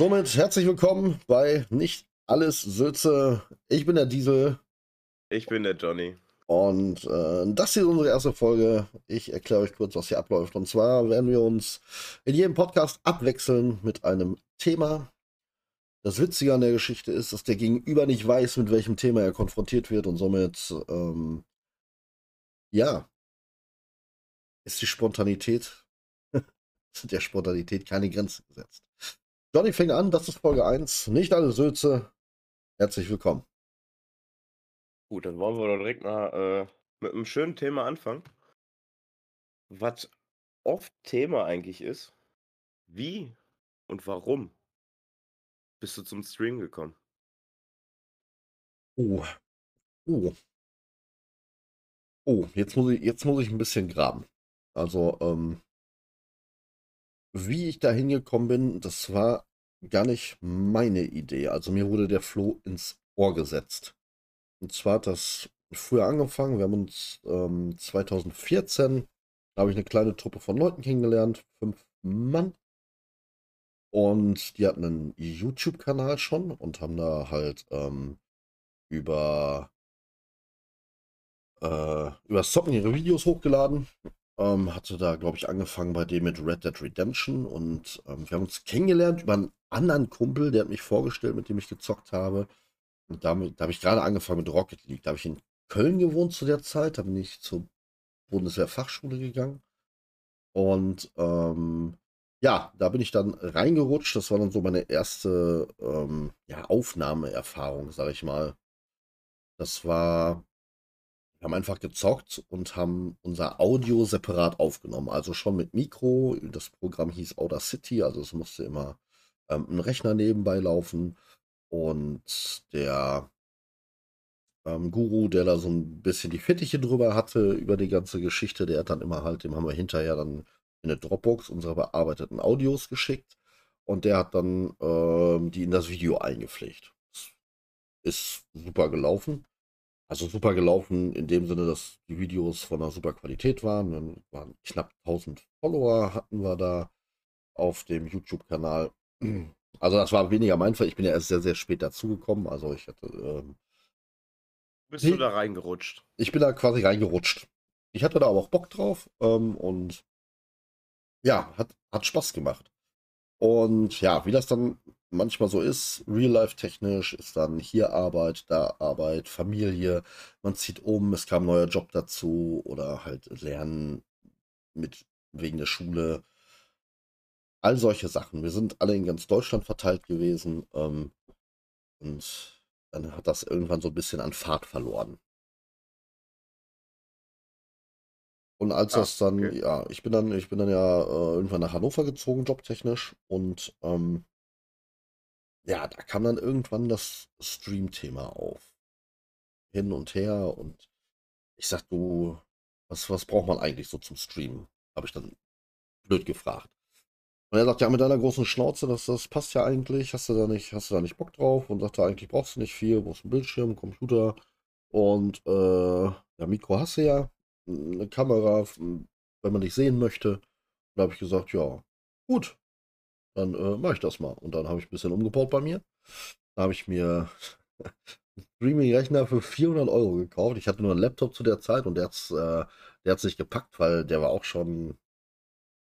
Somit herzlich willkommen bei Nicht alles Sülze. Ich bin der Diesel. Ich bin der Johnny. Und äh, das hier ist unsere erste Folge. Ich erkläre euch kurz, was hier abläuft. Und zwar werden wir uns in jedem Podcast abwechseln mit einem Thema. Das Witzige an der Geschichte ist, dass der Gegenüber nicht weiß, mit welchem Thema er konfrontiert wird. Und somit, ähm, ja, ist die Spontanität, der Spontanität keine Grenzen gesetzt. Johnny fängt an, das ist Folge 1. Nicht alle Sülze. Herzlich willkommen. Gut, dann wollen wir doch direkt mal äh, mit einem schönen Thema anfangen. Was oft Thema eigentlich ist, wie und warum bist du zum Stream gekommen? Oh. Oh. Oh, jetzt muss ich, jetzt muss ich ein bisschen graben. Also, ähm, wie ich da hingekommen bin, das war gar nicht meine Idee. Also mir wurde der Floh ins Ohr gesetzt. Und zwar hat das früher angefangen. Wir haben uns ähm, 2014, da habe ich eine kleine Truppe von Leuten kennengelernt, fünf Mann. Und die hatten einen YouTube-Kanal schon und haben da halt ähm, über äh, über Socken ihre Videos hochgeladen. Ähm, hatte da, glaube ich, angefangen bei dem mit Red Dead Redemption und ähm, wir haben uns kennengelernt über einen anderen Kumpel, der hat mich vorgestellt, mit dem ich gezockt habe. Und damit, da habe ich gerade angefangen mit Rocket League. Da habe ich in Köln gewohnt zu der Zeit, da bin ich zur Bundeswehrfachschule gegangen. Und ähm, ja, da bin ich dann reingerutscht. Das war dann so meine erste ähm, ja, Aufnahmeerfahrung, sage ich mal. Das war wir haben einfach gezockt und haben unser Audio separat aufgenommen. Also schon mit Mikro. Das Programm hieß Audacity, also es musste immer ähm, ein Rechner nebenbei laufen. Und der ähm, Guru, der da so ein bisschen die Fittiche drüber hatte, über die ganze Geschichte, der hat dann immer halt, dem haben wir hinterher dann in eine Dropbox unsere bearbeiteten Audios geschickt. Und der hat dann ähm, die in das Video eingepflegt. Ist super gelaufen. Also super gelaufen in dem Sinne, dass die Videos von einer super Qualität waren. Dann waren knapp 1000 Follower hatten wir da auf dem YouTube-Kanal. Also das war weniger mein Fall. Ich bin ja erst sehr, sehr spät dazugekommen. Also ich hatte... Ähm, Bist du da reingerutscht? Ich bin da quasi reingerutscht. Ich hatte da aber auch Bock drauf ähm, und ja, hat, hat Spaß gemacht. Und ja, wie das dann manchmal so ist, real-life-technisch ist dann hier Arbeit, da Arbeit, Familie, man zieht um, es kam ein neuer Job dazu oder halt Lernen mit wegen der Schule. All solche Sachen. Wir sind alle in ganz Deutschland verteilt gewesen ähm, und dann hat das irgendwann so ein bisschen an Fahrt verloren. Und als ah, das dann, okay. ja, ich bin dann, ich bin dann ja äh, irgendwann nach Hannover gezogen, jobtechnisch und ähm, ja, da kam dann irgendwann das Stream-Thema auf. Hin und her und ich sag, du, was, was braucht man eigentlich so zum Streamen? Habe ich dann blöd gefragt. Und er sagt, ja, mit deiner großen Schnauze, das, das passt ja eigentlich, hast du da nicht, hast du da nicht Bock drauf? Und sagte, eigentlich brauchst du nicht viel, du brauchst einen Bildschirm, einen Computer und äh, ja, Mikro hast du ja, eine Kamera, wenn man dich sehen möchte. Und da habe ich gesagt, ja, gut, dann äh, mache ich das mal. Und dann habe ich ein bisschen umgebaut bei mir. Da habe ich mir einen Streaming-Rechner für 400 Euro gekauft. Ich hatte nur einen Laptop zu der Zeit und der hat es äh, der hat's nicht gepackt, weil der war auch schon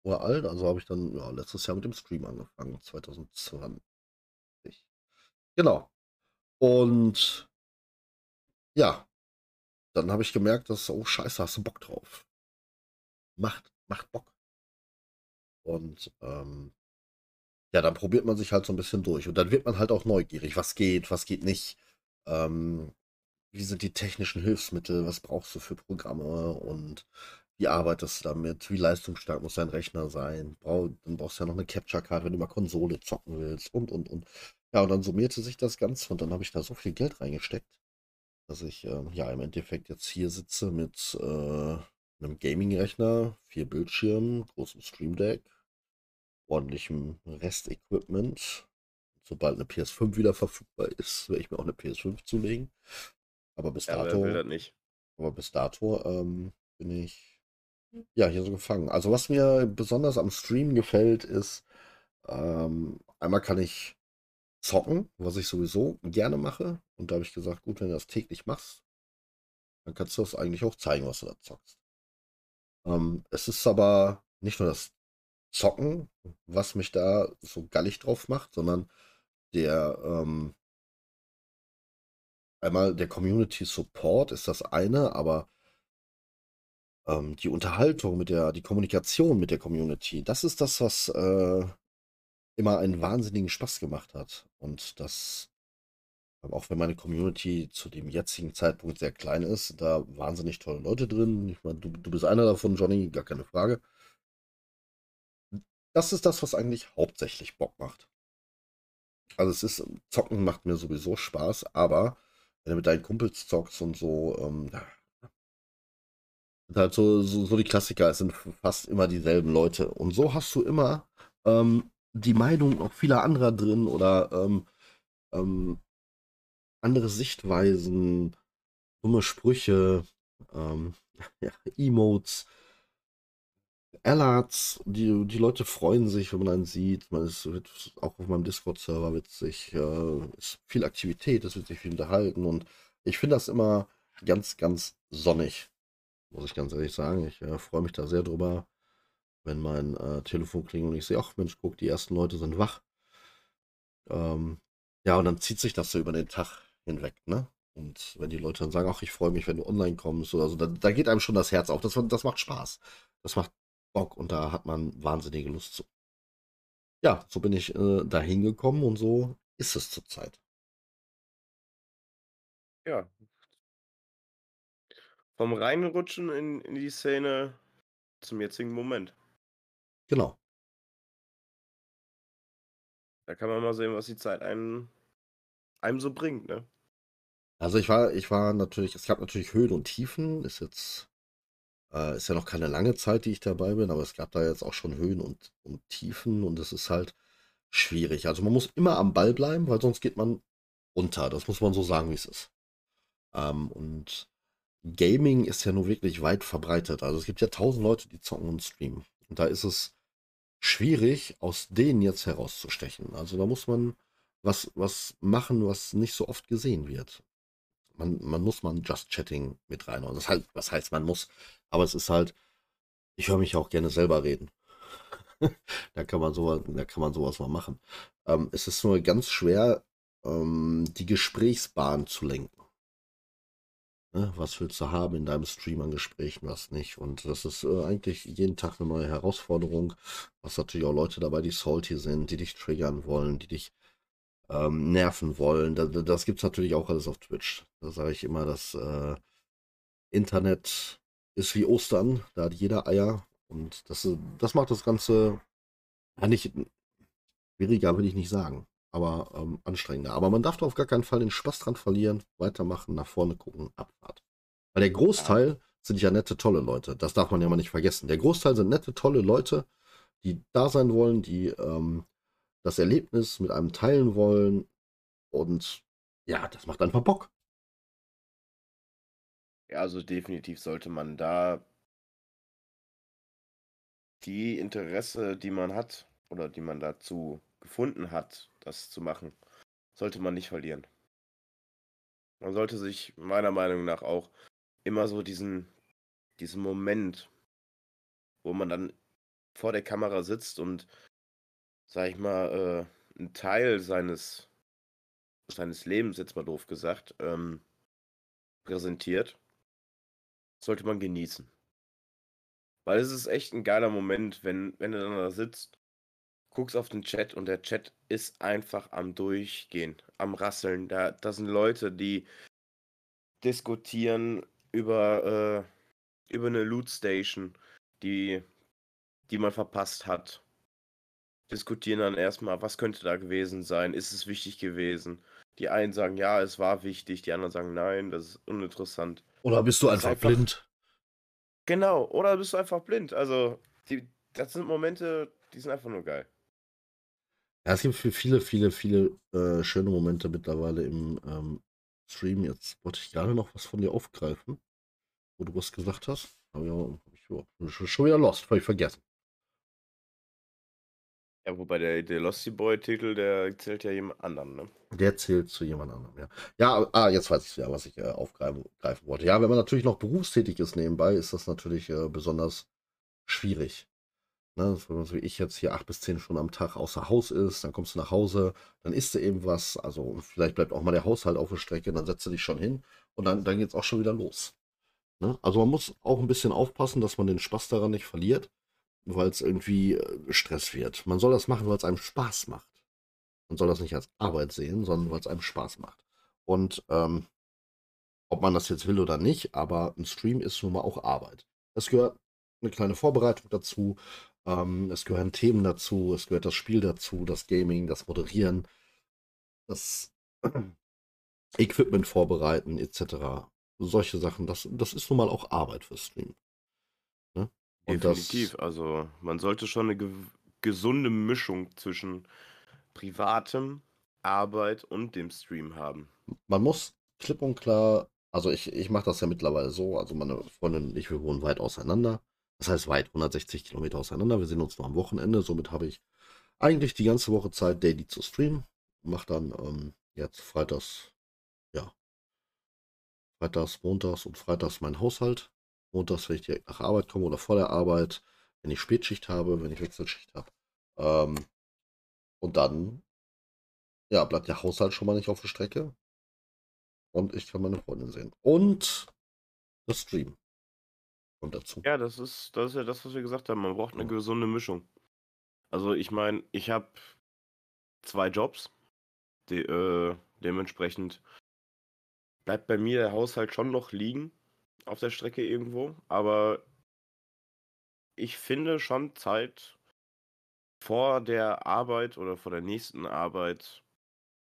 uralt. Also habe ich dann ja, letztes Jahr mit dem Stream angefangen, 2020. Genau. Und ja, dann habe ich gemerkt, dass, oh scheiße, hast du Bock drauf. Macht, macht Bock. Und ähm, ja, dann probiert man sich halt so ein bisschen durch. Und dann wird man halt auch neugierig. Was geht, was geht nicht? Ähm, wie sind die technischen Hilfsmittel? Was brauchst du für Programme? Und wie arbeitest du damit? Wie leistungsstark muss dein Rechner sein? Brauch, dann brauchst du ja noch eine Capture-Card, wenn du mal Konsole zocken willst. Und, und, und. Ja, und dann summierte sich das Ganze und dann habe ich da so viel Geld reingesteckt, dass ich äh, ja im Endeffekt jetzt hier sitze mit äh, einem Gaming-Rechner, vier Bildschirmen, großem Stream Deck, ordentlichem Restequipment. Sobald eine PS5 wieder verfügbar ist, werde ich mir auch eine PS5 zulegen. Aber bis ja, dato, aber bis dato ähm, bin ich ja hier so gefangen. Also was mir besonders am Stream gefällt, ist, ähm, einmal kann ich Zocken, was ich sowieso gerne mache. Und da habe ich gesagt, gut, wenn du das täglich machst, dann kannst du das eigentlich auch zeigen, was du da zockst. Ähm, es ist aber nicht nur das Zocken, was mich da so gallig drauf macht, sondern der ähm, einmal der Community Support ist das eine, aber ähm, die Unterhaltung mit der, die Kommunikation mit der Community, das ist das, was äh, immer einen wahnsinnigen Spaß gemacht hat. Und das, auch wenn meine Community zu dem jetzigen Zeitpunkt sehr klein ist, da wahnsinnig tolle Leute drin. Ich meine, du, du bist einer davon, Johnny, gar keine Frage. Das ist das, was eigentlich hauptsächlich Bock macht. Also es ist, Zocken macht mir sowieso Spaß, aber wenn du mit deinen Kumpels zockst und so, ähm, sind halt so, so, so die Klassiker, es sind fast immer dieselben Leute. Und so hast du immer ähm, die Meinung auch vieler anderer drin oder ähm, ähm, andere Sichtweisen, dumme Sprüche, ähm, ja, Emotes, Alerts, die, die Leute freuen sich, wenn man einen sieht. Man ist, wird auch auf meinem Discord-Server sich äh, ist viel Aktivität, es wird sich viel unterhalten und ich finde das immer ganz, ganz sonnig, muss ich ganz ehrlich sagen. Ich äh, freue mich da sehr drüber, wenn mein äh, Telefon klingelt und ich sehe, ach Mensch, guck, die ersten Leute sind wach. Ähm, ja, und dann zieht sich das so über den Tag hinweg, ne? Und wenn die Leute dann sagen, ach, ich freue mich, wenn du online kommst oder so, da, da geht einem schon das Herz auf. Das, das macht Spaß. Das macht Bock und da hat man wahnsinnige Lust zu. Ja, so bin ich äh, da hingekommen und so ist es zurzeit. Ja. Vom Reinrutschen in, in die Szene zum jetzigen Moment. Genau. Da kann man mal sehen, was die Zeit einem, einem so bringt, ne? Also ich war, ich war natürlich, es gab natürlich Höhen und Tiefen, ist jetzt äh, ist ja noch keine lange Zeit, die ich dabei bin, aber es gab da jetzt auch schon Höhen und, und Tiefen und es ist halt schwierig. Also man muss immer am Ball bleiben, weil sonst geht man unter. Das muss man so sagen, wie es ist. Ähm, und Gaming ist ja nur wirklich weit verbreitet. Also es gibt ja tausend Leute, die zocken und streamen. Und da ist es schwierig, aus denen jetzt herauszustechen. Also da muss man was, was machen, was nicht so oft gesehen wird. Man, man muss mal ein Just Chatting mit rein. Das heißt, was heißt, man muss. Aber es ist halt, ich höre mich auch gerne selber reden. da kann man sowas, da kann man sowas mal machen. Ähm, es ist nur ganz schwer, ähm, die Gesprächsbahn zu lenken. Ne? Was willst du haben in deinem Stream an Gesprächen, was nicht? Und das ist äh, eigentlich jeden Tag eine neue Herausforderung. Was natürlich auch Leute dabei, die salty sind, die dich triggern wollen, die dich ähm, nerven wollen. Das, das gibt es natürlich auch alles auf Twitch. Da sage ich immer, das äh, Internet ist wie Ostern, da hat jeder Eier. Und das, das macht das Ganze ja, nicht schwieriger, will ich nicht sagen, aber ähm, anstrengender. Aber man darf da auf gar keinen Fall den Spaß dran verlieren, weitermachen, nach vorne gucken, Abfahrt. Weil der Großteil sind ja nette, tolle Leute. Das darf man ja mal nicht vergessen. Der Großteil sind nette, tolle Leute, die da sein wollen, die ähm, das Erlebnis mit einem teilen wollen. Und ja, das macht einfach Bock. Ja, also definitiv sollte man da die Interesse, die man hat oder die man dazu gefunden hat, das zu machen, sollte man nicht verlieren. Man sollte sich meiner Meinung nach auch immer so diesen, diesen Moment, wo man dann vor der Kamera sitzt und sag ich mal, äh, 'n Teil seines seines Lebens, jetzt mal doof gesagt, ähm, präsentiert sollte man genießen. Weil es ist echt ein geiler Moment, wenn wenn du dann da sitzt, guckst auf den Chat und der Chat ist einfach am Durchgehen, am Rasseln. Da da sind Leute, die diskutieren über, äh über 'ne Loot Station, die die man verpasst hat diskutieren dann erstmal, was könnte da gewesen sein? Ist es wichtig gewesen? Die einen sagen, ja, es war wichtig, die anderen sagen, nein, das ist uninteressant. Oder bist du einfach, einfach, blind? Genau, oder bist du einfach blind? Also, die, das sind Momente, die sind einfach nur geil. Ja, es gibt viele, viele, viele äh, schöne Momente mittlerweile im ähm, Stream. Jetzt wollte ich gerade noch was von dir aufgreifen, wo du was gesagt hast. Aber ja, ich, ja, schon wieder lost, habe ich vergessen. Ja, wobei der, der Losty Boy-Titel, der zählt ja jemand anderen, ne? Der zählt zu jemand anderem, ja. Ja, ah, jetzt weiß ich ja, was ich äh, aufgreifen wollte. Ja, wenn man natürlich noch berufstätig ist nebenbei, ist das natürlich äh, besonders schwierig. Ne, so wie ich jetzt hier acht bis zehn Stunden am Tag außer Haus ist, dann kommst du nach Hause, dann isst du eben was, also vielleicht bleibt auch mal der Haushalt auf der Strecke, dann setzt du dich schon hin und dann, dann geht es auch schon wieder los. Ne? Also man muss auch ein bisschen aufpassen, dass man den Spaß daran nicht verliert, weil es irgendwie äh, Stress wird. Man soll das machen, weil es einem Spaß macht. Man soll das nicht als Arbeit sehen, sondern weil es einem Spaß macht. Und ähm, ob man das jetzt will oder nicht, aber ein Stream ist nun mal auch Arbeit. Es gehört eine kleine Vorbereitung dazu, ähm, es gehören Themen dazu, es gehört das Spiel dazu, das Gaming, das Moderieren, das Equipment vorbereiten, etc. Solche Sachen, das, das ist nun mal auch Arbeit für Stream. Definitiv. Das, also man sollte schon eine ge gesunde Mischung zwischen privatem, Arbeit und dem Stream haben. Man muss klipp und klar, also ich, ich mache das ja mittlerweile so, also meine Freundin und ich, wir wohnen weit auseinander. Das heißt weit, 160 Kilometer auseinander. Wir sehen uns nur am Wochenende. Somit habe ich eigentlich die ganze Woche Zeit, daily zu streamen. Mache dann ähm, jetzt freitags, ja, freitags, montags und freitags meinen Haushalt. Montags, wenn ich direkt nach Arbeit komme oder vor der Arbeit, wenn ich Spätschicht habe, wenn ich Wechselschicht habe. Ähm, und dann, ja, bleibt der Haushalt schon mal nicht auf der Strecke. Und ich kann meine Freundin sehen. Und das Stream kommt dazu. Ja, das ist, das ist ja das, was wir gesagt haben. Man braucht eine gesunde Mischung. Also ich meine, ich habe zwei Jobs. Die, äh, dementsprechend bleibt bei mir der Haushalt schon noch liegen auf der Strecke irgendwo. Aber ich finde schon Zeit vor der Arbeit oder vor der nächsten Arbeit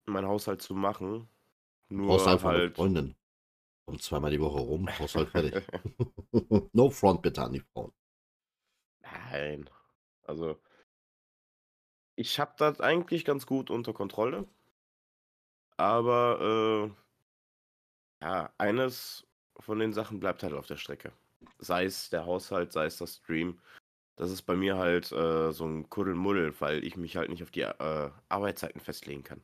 meinen Haushalt zu machen. Nur brauchst einfach halt... Freundin. Und zweimal die Woche rum, Haushalt fertig. no front bitte an die Frauen. Nein. Also, ich habe das eigentlich ganz gut unter Kontrolle. Aber, äh, ja, eines von den Sachen bleibt halt auf der Strecke. Sei es der Haushalt, sei es das Stream. Das ist bei mir halt äh, so ein Kuddelmuddel, weil ich mich halt nicht auf die äh, Arbeitszeiten festlegen kann.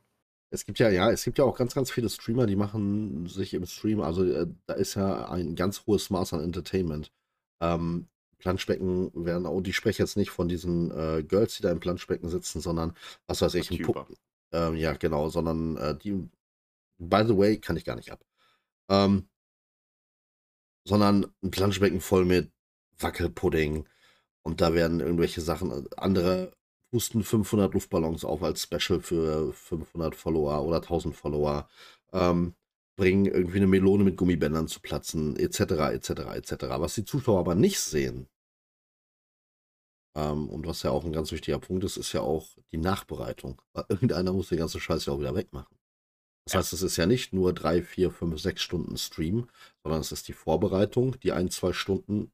Es gibt ja, ja, es gibt ja auch ganz, ganz viele Streamer, die machen sich im Stream, also äh, da ist ja ein ganz hohes Maß an Entertainment. Ähm, Planschbecken werden auch, die spreche jetzt nicht von diesen äh, Girls, die da im Planschbecken sitzen, sondern was weiß ich, ein Puppen. Ähm, ja, genau, sondern äh, die, by the way, kann ich gar nicht ab. Ähm, sondern ein Planschbecken voll mit Wackelpudding und da werden irgendwelche Sachen, äh, andere pusten 500 Luftballons auf als Special für 500 Follower oder 1000 Follower, ähm, bringen irgendwie eine Melone mit Gummibändern zu platzen, etc., etc., etc. Was die Zuschauer aber nicht sehen, ähm, und was ja auch ein ganz wichtiger Punkt ist, ist ja auch die Nachbereitung. Weil irgendeiner muss den ganzen Scheiß ja auch wieder wegmachen. Das heißt, es ist ja nicht nur drei, vier, fünf, sechs Stunden Stream, sondern es ist die Vorbereitung, die ein, zwei Stunden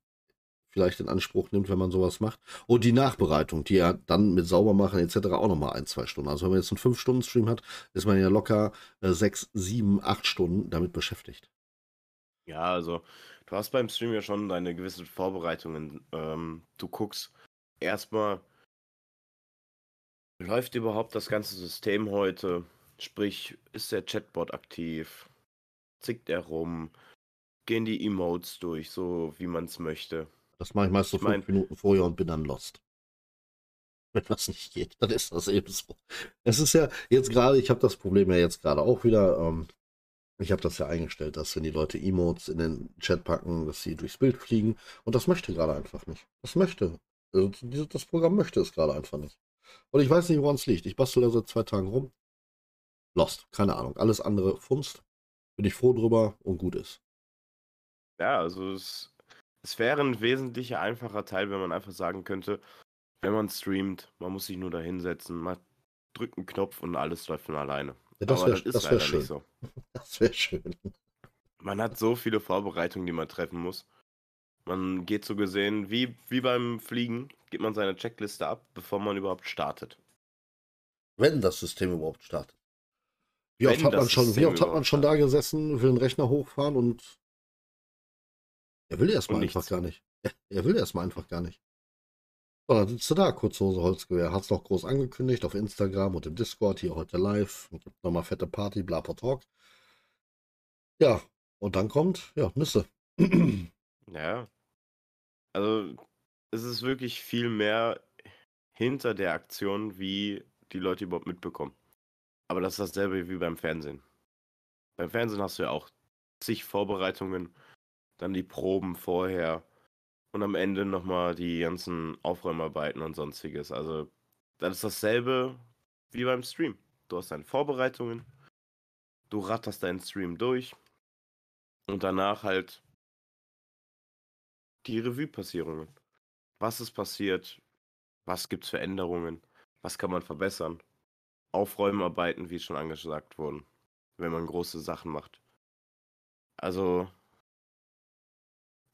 vielleicht in Anspruch nimmt, wenn man sowas macht. Und die Nachbereitung, die ja dann mit Saubermachen etc. auch nochmal ein, zwei Stunden. Also wenn man jetzt einen fünf stunden stream hat, ist man ja locker äh, sechs, sieben, acht Stunden damit beschäftigt. Ja, also du hast beim Stream ja schon deine gewissen Vorbereitungen. Ähm, du guckst erstmal, läuft überhaupt das ganze System heute? Sprich, ist der Chatbot aktiv? Zickt er rum? Gehen die Emotes durch, so wie man es möchte? Das mache ich meist so ich fünf Minuten vorher und bin dann lost. Wenn das nicht geht, dann ist das eben so. Es ist ja jetzt gerade, ich habe das Problem ja jetzt gerade auch wieder. Ähm, ich habe das ja eingestellt, dass wenn die Leute Emotes in den Chat packen, dass sie durchs Bild fliegen. Und das möchte gerade einfach nicht. Das möchte. Also das Programm möchte es gerade einfach nicht. Und ich weiß nicht, woran es liegt. Ich bastel da seit zwei Tagen rum. Lost, keine Ahnung. Alles andere funzt. Bin ich froh drüber und gut ist. Ja, also es es wäre ein wesentlich einfacher Teil, wenn man einfach sagen könnte, wenn man streamt, man muss sich nur da hinsetzen, man drückt einen Knopf und alles läuft von alleine. Ja, das wäre das wär schön. So. Das wäre schön. Man hat so viele Vorbereitungen, die man treffen muss. Man geht so gesehen, wie, wie beim Fliegen, geht man seine Checkliste ab, bevor man überhaupt startet. Wenn das System überhaupt startet. Wie oft, hat man, schon, wie oft hat man schon da gesessen, will den Rechner hochfahren und er will erstmal einfach gar nicht. Er, er will erstmal einfach gar nicht. So, dann sitzt du da, Kurzhose, Holzgewehr. Hat's noch groß angekündigt auf Instagram und im Discord, hier heute live. Gibt nochmal fette Party, bla, bla, talk. Ja, und dann kommt, ja, Nüsse. Ja. Also, es ist wirklich viel mehr hinter der Aktion, wie die Leute überhaupt mitbekommen. Aber das ist dasselbe wie beim Fernsehen. Beim Fernsehen hast du ja auch zig Vorbereitungen, dann die Proben vorher und am Ende nochmal die ganzen Aufräumarbeiten und sonstiges. Also, das ist dasselbe wie beim Stream. Du hast deine Vorbereitungen, du ratterst deinen Stream durch und danach halt die Revue-Passierungen. Was ist passiert? Was gibt es für Änderungen? Was kann man verbessern? Aufräumarbeiten, wie schon angesagt wurden, wenn man große Sachen macht. Also,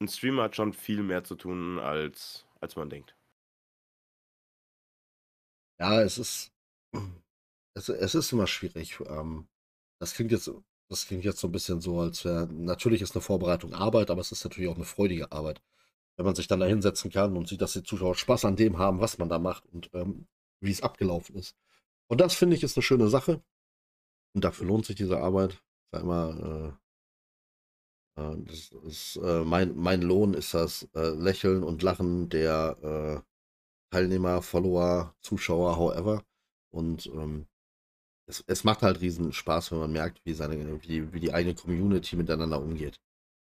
ein Streamer hat schon viel mehr zu tun, als, als man denkt. Ja, es ist, es, es ist immer schwierig. Ähm, das klingt jetzt, das klingt jetzt so ein bisschen so, als wäre, natürlich ist eine Vorbereitung Arbeit, aber es ist natürlich auch eine freudige Arbeit. Wenn man sich dann da hinsetzen kann und sieht, dass die Zuschauer Spaß an dem haben, was man da macht und ähm, wie es abgelaufen ist. Und das finde ich ist eine schöne Sache. Und dafür lohnt sich diese Arbeit. Sag immer, äh, äh, das ist, äh, mein, mein Lohn ist das äh, Lächeln und Lachen der äh, Teilnehmer, Follower, Zuschauer, however. Und ähm, es, es macht halt riesen Spaß, wenn man merkt, wie, seine, wie, wie die eigene Community miteinander umgeht.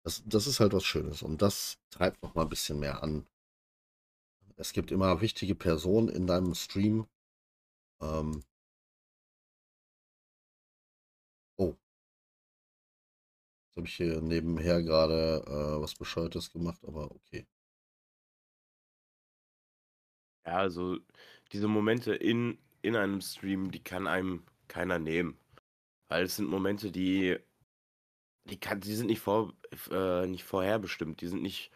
Das, das ist halt was Schönes und das treibt noch mal ein bisschen mehr an. Es gibt immer wichtige Personen in deinem Stream. Ähm, habe ich hier nebenher gerade äh, was Bescheuertes gemacht, aber okay. Ja, also diese Momente in, in einem Stream, die kann einem keiner nehmen. Weil es sind Momente, die, die, kann, die sind nicht, vor, äh, nicht vorherbestimmt, die sind nicht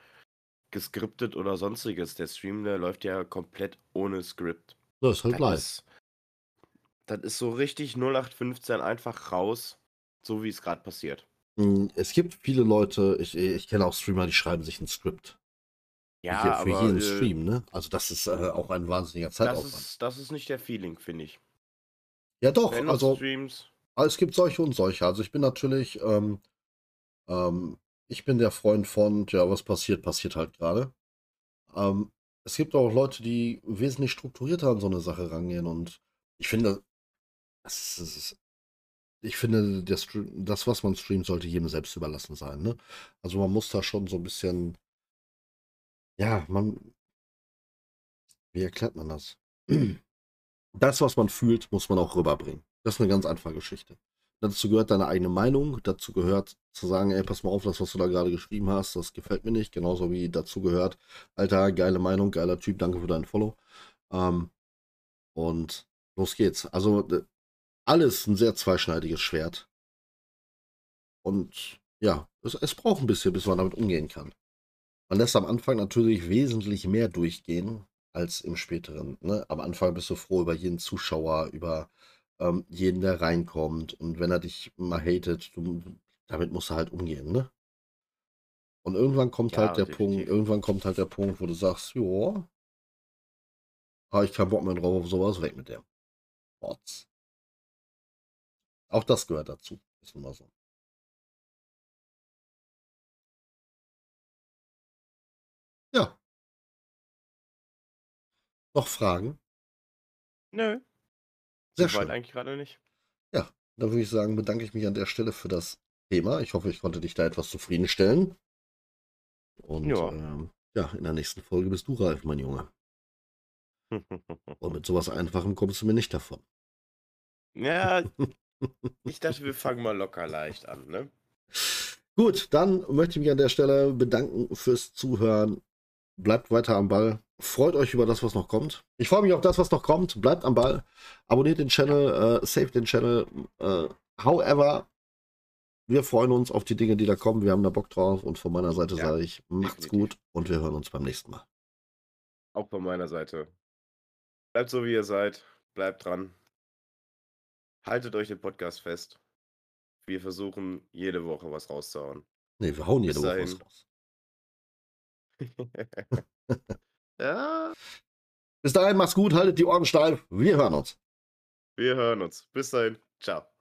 geskriptet oder sonstiges. Der Stream, der läuft ja komplett ohne Skript. Das ist halt live. ist, das ist so richtig 0815 einfach raus, so wie es gerade passiert. Mm, Es gibt viele Leute, ich, ich kenne auch Streamer, die schreiben sich ein Skript. Für, Ja, für aber jeden äh, Stream, ne? Also das ist äh, auch ein wahnsinniger das Zeitaufwand. ist, das ist nicht der Feeling, finde ich. Ja doch, Wenn also Streams, Aber es gibt solche und solche. Also ich bin natürlich, ähm, ähm, ich bin der Freund von, ja, was passiert, passiert halt gerade. Ähm, es gibt auch Leute, die wesentlich strukturierter an so eine Sache rangehen und ich finde, das ist, das ist, ich finde, Stream, das, was man streamt, sollte jedem selbst überlassen sein, ne? Also man muss da schon so ein bisschen, ja, man, wie erklärt man das? Das, was man fühlt, muss man auch rüberbringen. Das ist eine ganz einfache Geschichte. Dazu gehört deine eigene Meinung, dazu gehört zu sagen, ey, pass mal auf, das, was du da gerade geschrieben hast, das gefällt mir nicht. Genauso wie dazu gehört, Alter, geile Meinung, geiler Typ, danke für deinen Follow. Ähm, und los geht's. Also alles ein sehr zweischneidiges Schwert. Und ja, es, es braucht ein bisschen, bis man damit umgehen kann. Man lässt am Anfang natürlich wesentlich mehr durchgehen als im späteren. Ne? Am Anfang bist du froh über jeden Zuschauer, über ähm, jeden, der reinkommt. Und wenn er dich mal hatet, du, damit musst du halt umgehen. Ne? Und irgendwann kommt Ja, halt der Punkt, definitiv. irgendwann kommt halt der Punkt, wo du sagst, ja, habe ich keinen Bock mehr drauf auf sowas, weg mit der. Rotz. Auch das gehört dazu. Ist nun mal so. Ja. Noch Fragen? nö, Sehr schön. eigentlich gerade nicht. Ja, dann würde ich sagen, bedanke ich mich an der Stelle für das Thema. Ich hoffe, ich konnte dich da etwas zufriedenstellen. Und Ja. ähm, ja, in der nächsten Folge bist du Ralf, mein Junge. Und mit sowas Einfachem kommst du mir nicht davon. ja, ich dachte, wir fangen mal locker leicht an, ne? Gut, dann möchte ich mich an der Stelle bedanken fürs Zuhören. Bleibt weiter am Ball. Freut euch über das, was noch kommt. Ich freue mich auf das, was noch kommt. Bleibt am Ball. Abonniert den Channel, äh, save den Channel. Äh, however, wir freuen uns auf die Dinge, die da kommen. Wir haben da Bock drauf. Und von meiner Seite Ja, sage ich, macht's definitiv. gut und wir hören uns beim nächsten Mal. Auch von meiner Seite. Bleibt so, wie ihr seid. Bleibt dran. Haltet euch den Podcast fest. Wir versuchen jede Woche was rauszuhauen. Nee, wir hauen jede Woche was raus. ja, Bis dahin, mach's gut, haltet die Ohren steif. Wir hören uns. Wir hören uns. Bis dahin. Ciao.